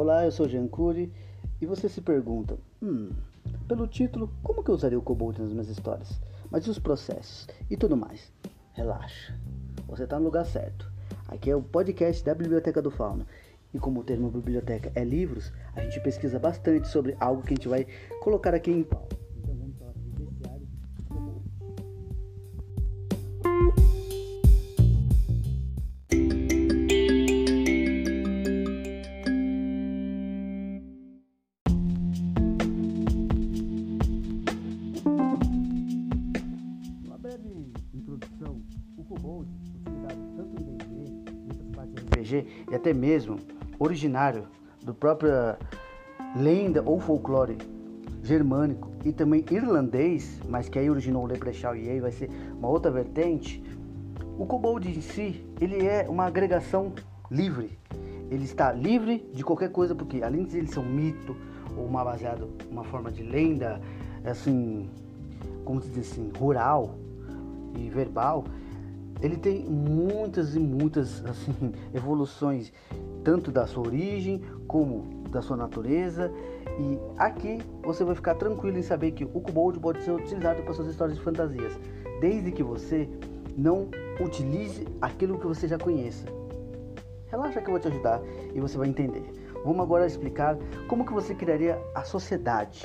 Olá, eu sou Jean Cury e você se pergunta: hum, pelo título, como que eu usaria o Kobold nas minhas histórias? Mas e os processos e tudo mais? Relaxa, você está no lugar certo. Aqui é o podcast da Biblioteca do Fauna. E como o termo biblioteca é livros, a gente pesquisa bastante sobre algo que a gente vai colocar aqui em pauta. E até mesmo originário do próprio lenda ou folclore germânico e também irlandês, mas que aí originou o Leprechaun e aí vai ser uma outra vertente. O kobold em si, ele é uma agregação livre. Ele está livre de qualquer coisa porque além de ele ser um mito ou uma baseado uma forma de lenda, assim, como se diz assim, rural e verbal, ele tem muitas e muitas assim, evoluções, tanto da sua origem como da sua natureza. E aqui você vai ficar tranquilo em saber que o Kobold pode ser utilizado para suas histórias de fantasias, desde que você não utilize aquilo que você já conheça. Relaxa que eu vou te ajudar e você vai entender. Vamos agora explicar como que você criaria a sociedade,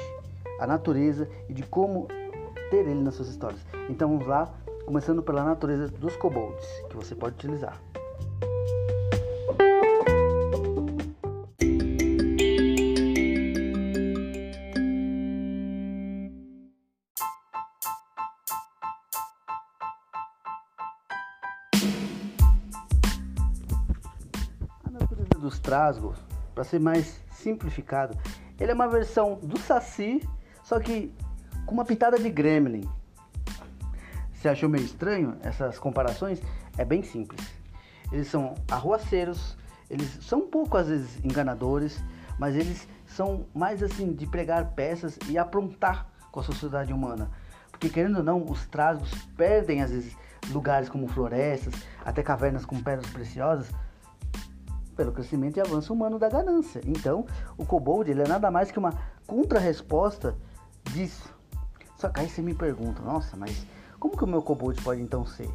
a natureza e de como ter ele nas suas histórias. Então vamos lá, começando pela natureza dos kobolds, que você pode utilizar. A natureza dos trasgos, para ser mais simplificado, ele é uma versão do Saci, só que com uma pitada de gremlin. Você achou meio estranho essas comparações? É bem simples. Eles são arruaceiros, eles são um pouco às vezes enganadores, mas eles são mais assim de pregar peças e aprontar com a sociedade humana. Porque querendo ou não, os trasgos perdem às vezes lugares como florestas, até cavernas com pedras preciosas, pelo crescimento e avanço humano da ganância. Então, o kobold ele é nada mais que uma contrarresposta disso. Só que aí você me pergunta, nossa, mas como que o meu kobold pode então ser?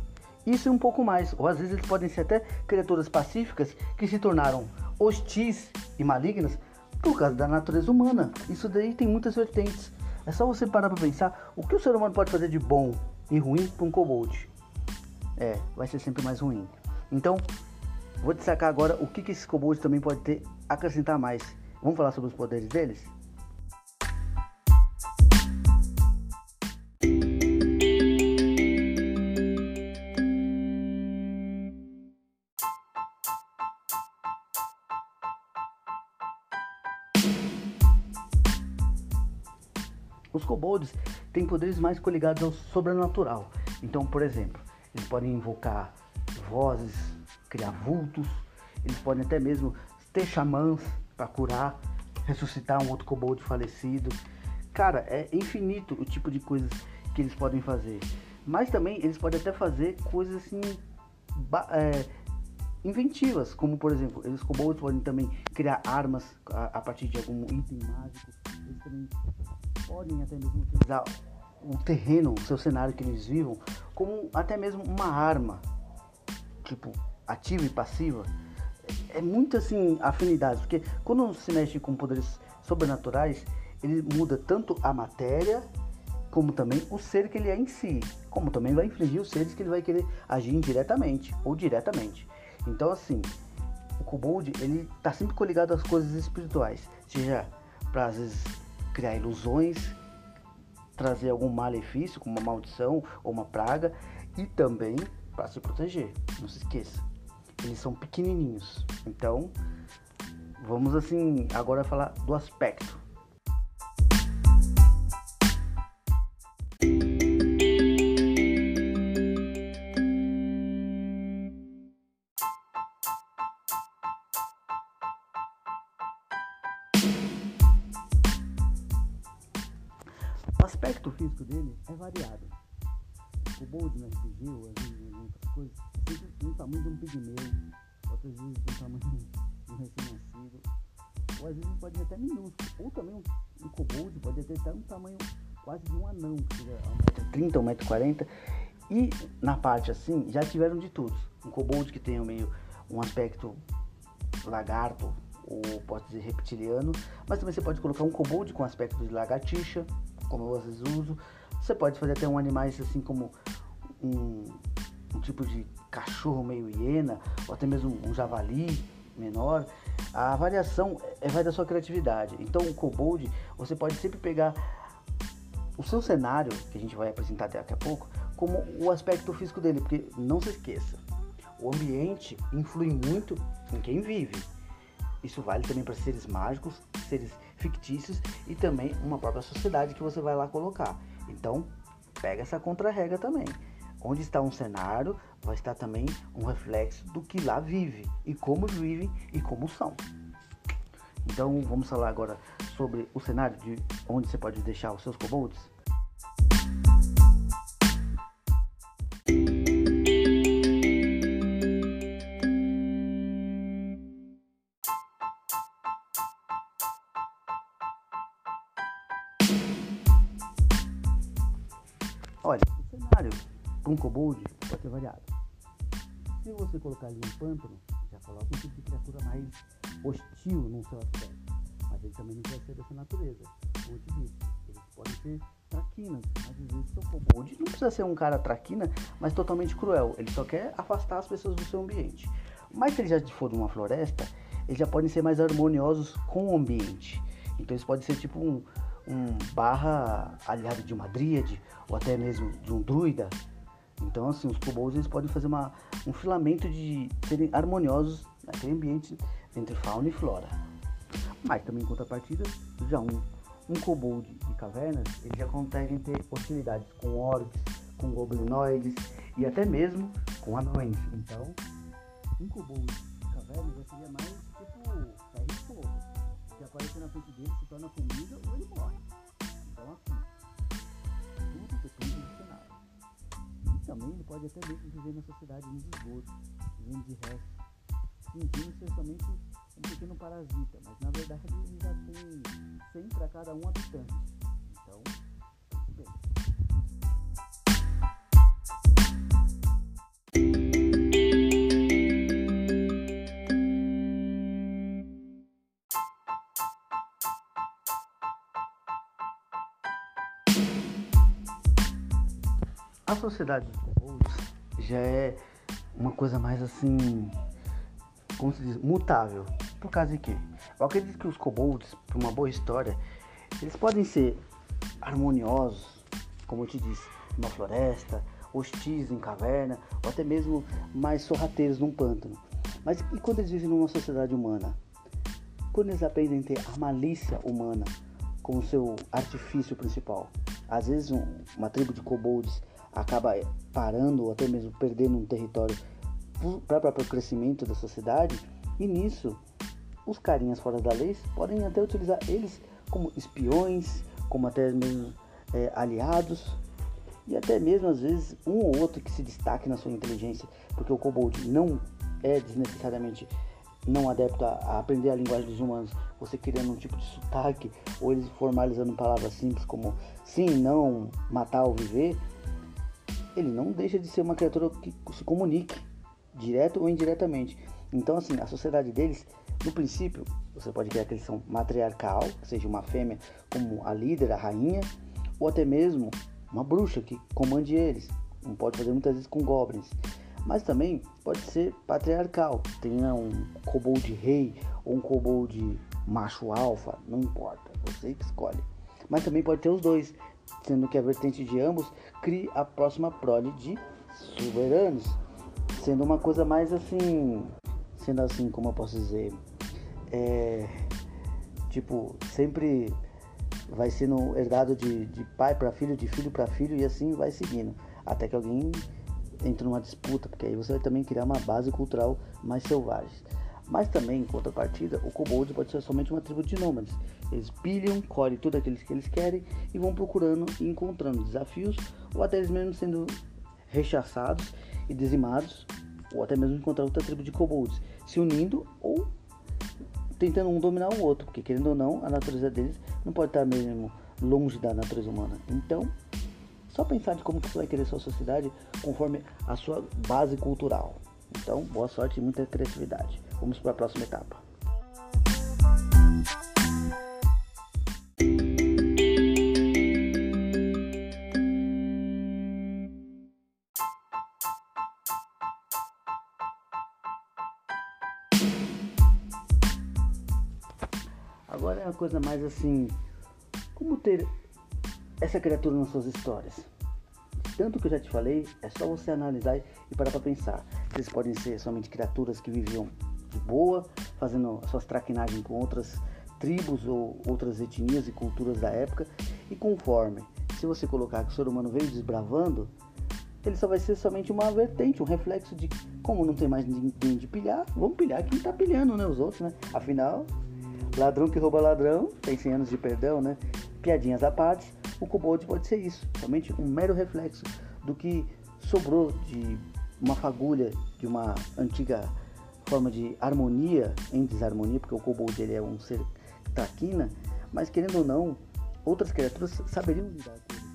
Isso e um pouco mais, ou às vezes eles podem ser até criaturas pacíficas que se tornaram hostis e malignas por causa da natureza humana. Isso daí tem muitas vertentes. É só você parar para pensar o que o ser humano pode fazer de bom e ruim para um kobold. É, vai ser sempre mais ruim. Então, vou destacar agora o que, que esse kobold também pode ter acrescentar mais. Vamos falar sobre os poderes deles? Kobolds têm poderes mais coligados ao sobrenatural. Então, por exemplo, eles podem invocar vozes, criar vultos, eles podem até mesmo ter xamãs para curar, ressuscitar um outro kobold falecido. Cara, é infinito o tipo de coisas que eles podem fazer. Mas também eles podem até fazer coisas assim é, inventivas, como por exemplo, os kobolds podem também criar armas a, a partir de algum item mágico. Podem até mesmo utilizar o terreno, o seu cenário que eles vivam, como até mesmo uma arma, tipo ativa e passiva. É muito assim afinidade, porque quando se mexe com poderes sobrenaturais, ele muda tanto a matéria como também o ser que ele é em si, como também vai infligir os seres que ele vai querer agir indiretamente ou diretamente. Então assim, o Kobold ele está sempre coligado às coisas espirituais, seja para às vezes criar ilusões, trazer algum malefício, como uma maldição ou uma praga, e também para se proteger. Não se esqueça, eles são pequenininhos. Então, vamos assim agora falar do aspecto. Coisas, sempre tem o tamanho de um pigmeu, outras vezes tem o tamanho de um recém-nascido. ou às vezes pode até minúsculo, ou também um, um kobold pode ter até um tamanho quase de um anão, que seja 1,30m, 1,40m, e na parte assim, já tiveram de tudo. Um kobold que tenha meio um aspecto lagarto, ou pode dizer reptiliano, mas também você pode colocar um kobold com aspecto de lagartixa, como eu às vezes uso. Você pode fazer até um animais assim como um, um tipo de cachorro meio hiena, ou até mesmo um javali menor. A variação é, vai da sua criatividade. Então o kobold, você pode sempre pegar o seu cenário, que a gente vai apresentar daqui a pouco, como o aspecto físico dele, porque não se esqueça, o ambiente influi muito em quem vive. Isso vale também para seres mágicos, seres fictícios e também uma própria sociedade que você vai lá colocar. Então, pega essa contra-regra também. Onde está um cenário, vai estar também um reflexo do que lá vive e como vivem e como são. Então, vamos falar agora sobre o cenário de onde você pode deixar os seus kobolds. Com kobold pode ser variado. Se você colocar ali um pântano, já coloca um tipo de criatura mais hostil no seu aspecto. Mas ele também não quer ser dessa natureza. Como eu disse, eles podem ser traquinas, às vezes seu kobold não precisa ser um cara traquina, mas totalmente cruel. Ele só quer afastar as pessoas do seu ambiente. Mas se ele já for uma floresta, eles já podem ser mais harmoniosos com o ambiente. Então eles podem ser tipo um, um barra aliado de uma dríade ou até mesmo de um druida. Então, assim, os kobolds eles podem fazer uma, um filamento de serem harmoniosos naquele ambiente entre fauna e flora. Mas também em contrapartida, já um, um kobold de cavernas, eles já conseguem ter hostilidades com orcs, com goblinoides e até mesmo com anões. Então, um kobold de cavernas já seria mais tipo ferro e fogo. Se aparecer na frente dele, se torna comida ou ele morre. Então, também ele pode até mesmo viver na sociedade nos esgotos, vivendo de restos, fingindo ser somente um pequeno parasita, mas na verdade ele já tem 100 para cada um habitante. Sociedade dos kobolds já é uma coisa mais assim, como se diz, mutável. Por causa de quê? Eu acredito que os kobolds, por uma boa história, eles podem ser harmoniosos, como eu te disse, numa floresta, hostis em caverna, ou até mesmo mais sorrateiros num pântano. Mas e quando eles vivem numa sociedade humana? Quando eles aprendem a ter a malícia humana como seu artifício principal? Às vezes um, uma tribo de kobolds acaba parando ou até mesmo perdendo um território para o próprio crescimento da sociedade e nisso os carinhas fora da lei podem até utilizar eles como espiões, como até mesmo é, aliados e até mesmo às vezes um ou outro que se destaque na sua inteligência, porque o kobold não é desnecessariamente não adepto a, a, aprender a linguagem dos humanos, você criando um tipo de sotaque, ou eles formalizando palavras simples como sim, não, matar ou viver, ele não deixa de ser uma criatura que se comunique, direto ou indiretamente. Então, assim, a sociedade deles, no princípio, você pode criar que eles são matriarcal, que seja uma fêmea como a líder, a rainha, ou até mesmo uma bruxa que comande eles. Não pode fazer muitas vezes com goblins. Mas também pode ser patriarcal, tenha um kobold rei ou um kobold macho alfa, não importa, você que escolhe. Mas também pode ter os dois, sendo que a vertente de ambos crie a próxima prole de soberanos, sendo uma coisa mais assim, sendo assim, como eu posso dizer, é, tipo, sempre vai sendo herdado de, de pai para filho, de filho para filho e assim vai seguindo, até que alguém entre numa disputa, porque aí você vai também criar uma base cultural mais selvagem. Mas também, em contrapartida, o kobold pode ser somente uma tribo de nômades. Eles pilham, colhem tudo aqueles que eles querem e vão procurando e encontrando desafios, ou até eles mesmo sendo rechaçados e dizimados, ou até mesmo encontrar outra tribo de kobolds, se unindo ou tentando um dominar o outro, porque querendo ou não, a natureza deles não pode estar mesmo longe da natureza humana. Então, só pensar de como que você vai querer sua sociedade conforme a sua base cultural. Então, boa sorte e muita criatividade. Vamos para a próxima etapa. Agora é uma coisa mais assim, como ter essa criatura nas suas histórias? Tanto que eu já te falei, é só você analisar e parar para pensar. Eles podem ser somente criaturas que viviam boa, fazendo suas traquinagens com outras tribos ou outras etnias e culturas da época, e conforme, se você colocar que o ser humano veio desbravando, ele só vai ser somente uma vertente, um reflexo de como não tem mais ninguém de pilhar, vamos pilhar quem tá pilhando, né? Os outros, né? Afinal, ladrão que rouba ladrão tem 100 anos de perdão, né? Piadinhas à parte, o kobold pode ser isso, somente um mero reflexo do que sobrou de uma fagulha de uma antiga forma de harmonia em desarmonia, porque o kobold ele é um ser traquina, mas querendo ou não, outras criaturas saberiam lidar com ele.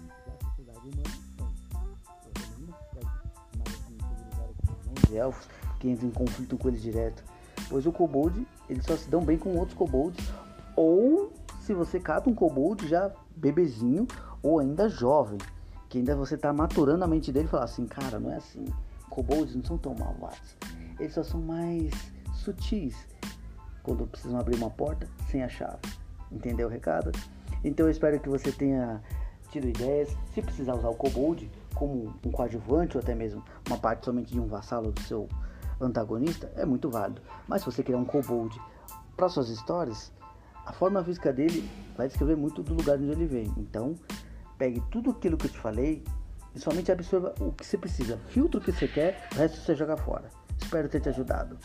Elfos que entram em conflito com eles direto, pois o kobold eles só se dão bem com outros kobolds ou se você cata um kobold já bebezinho ou ainda jovem, que ainda você está maturando a mente dele e falar assim, cara, não é assim. Kobolds não são tão malvados. Eles só são mais sutis quando precisam abrir uma porta sem a chave. Entendeu o recado? Então eu espero que você tenha tido ideias. Se precisar usar o kobold como um coadjuvante ou até mesmo uma parte somente de um vassalo do seu antagonista, é muito válido. Mas se você criar um kobold para suas histórias, a forma física dele vai descrever muito do lugar onde ele vem. Então, pegue tudo aquilo que eu te falei e somente absorva o que você precisa. Filtra o que você quer, o resto você joga fora. Espero ter te ajudado.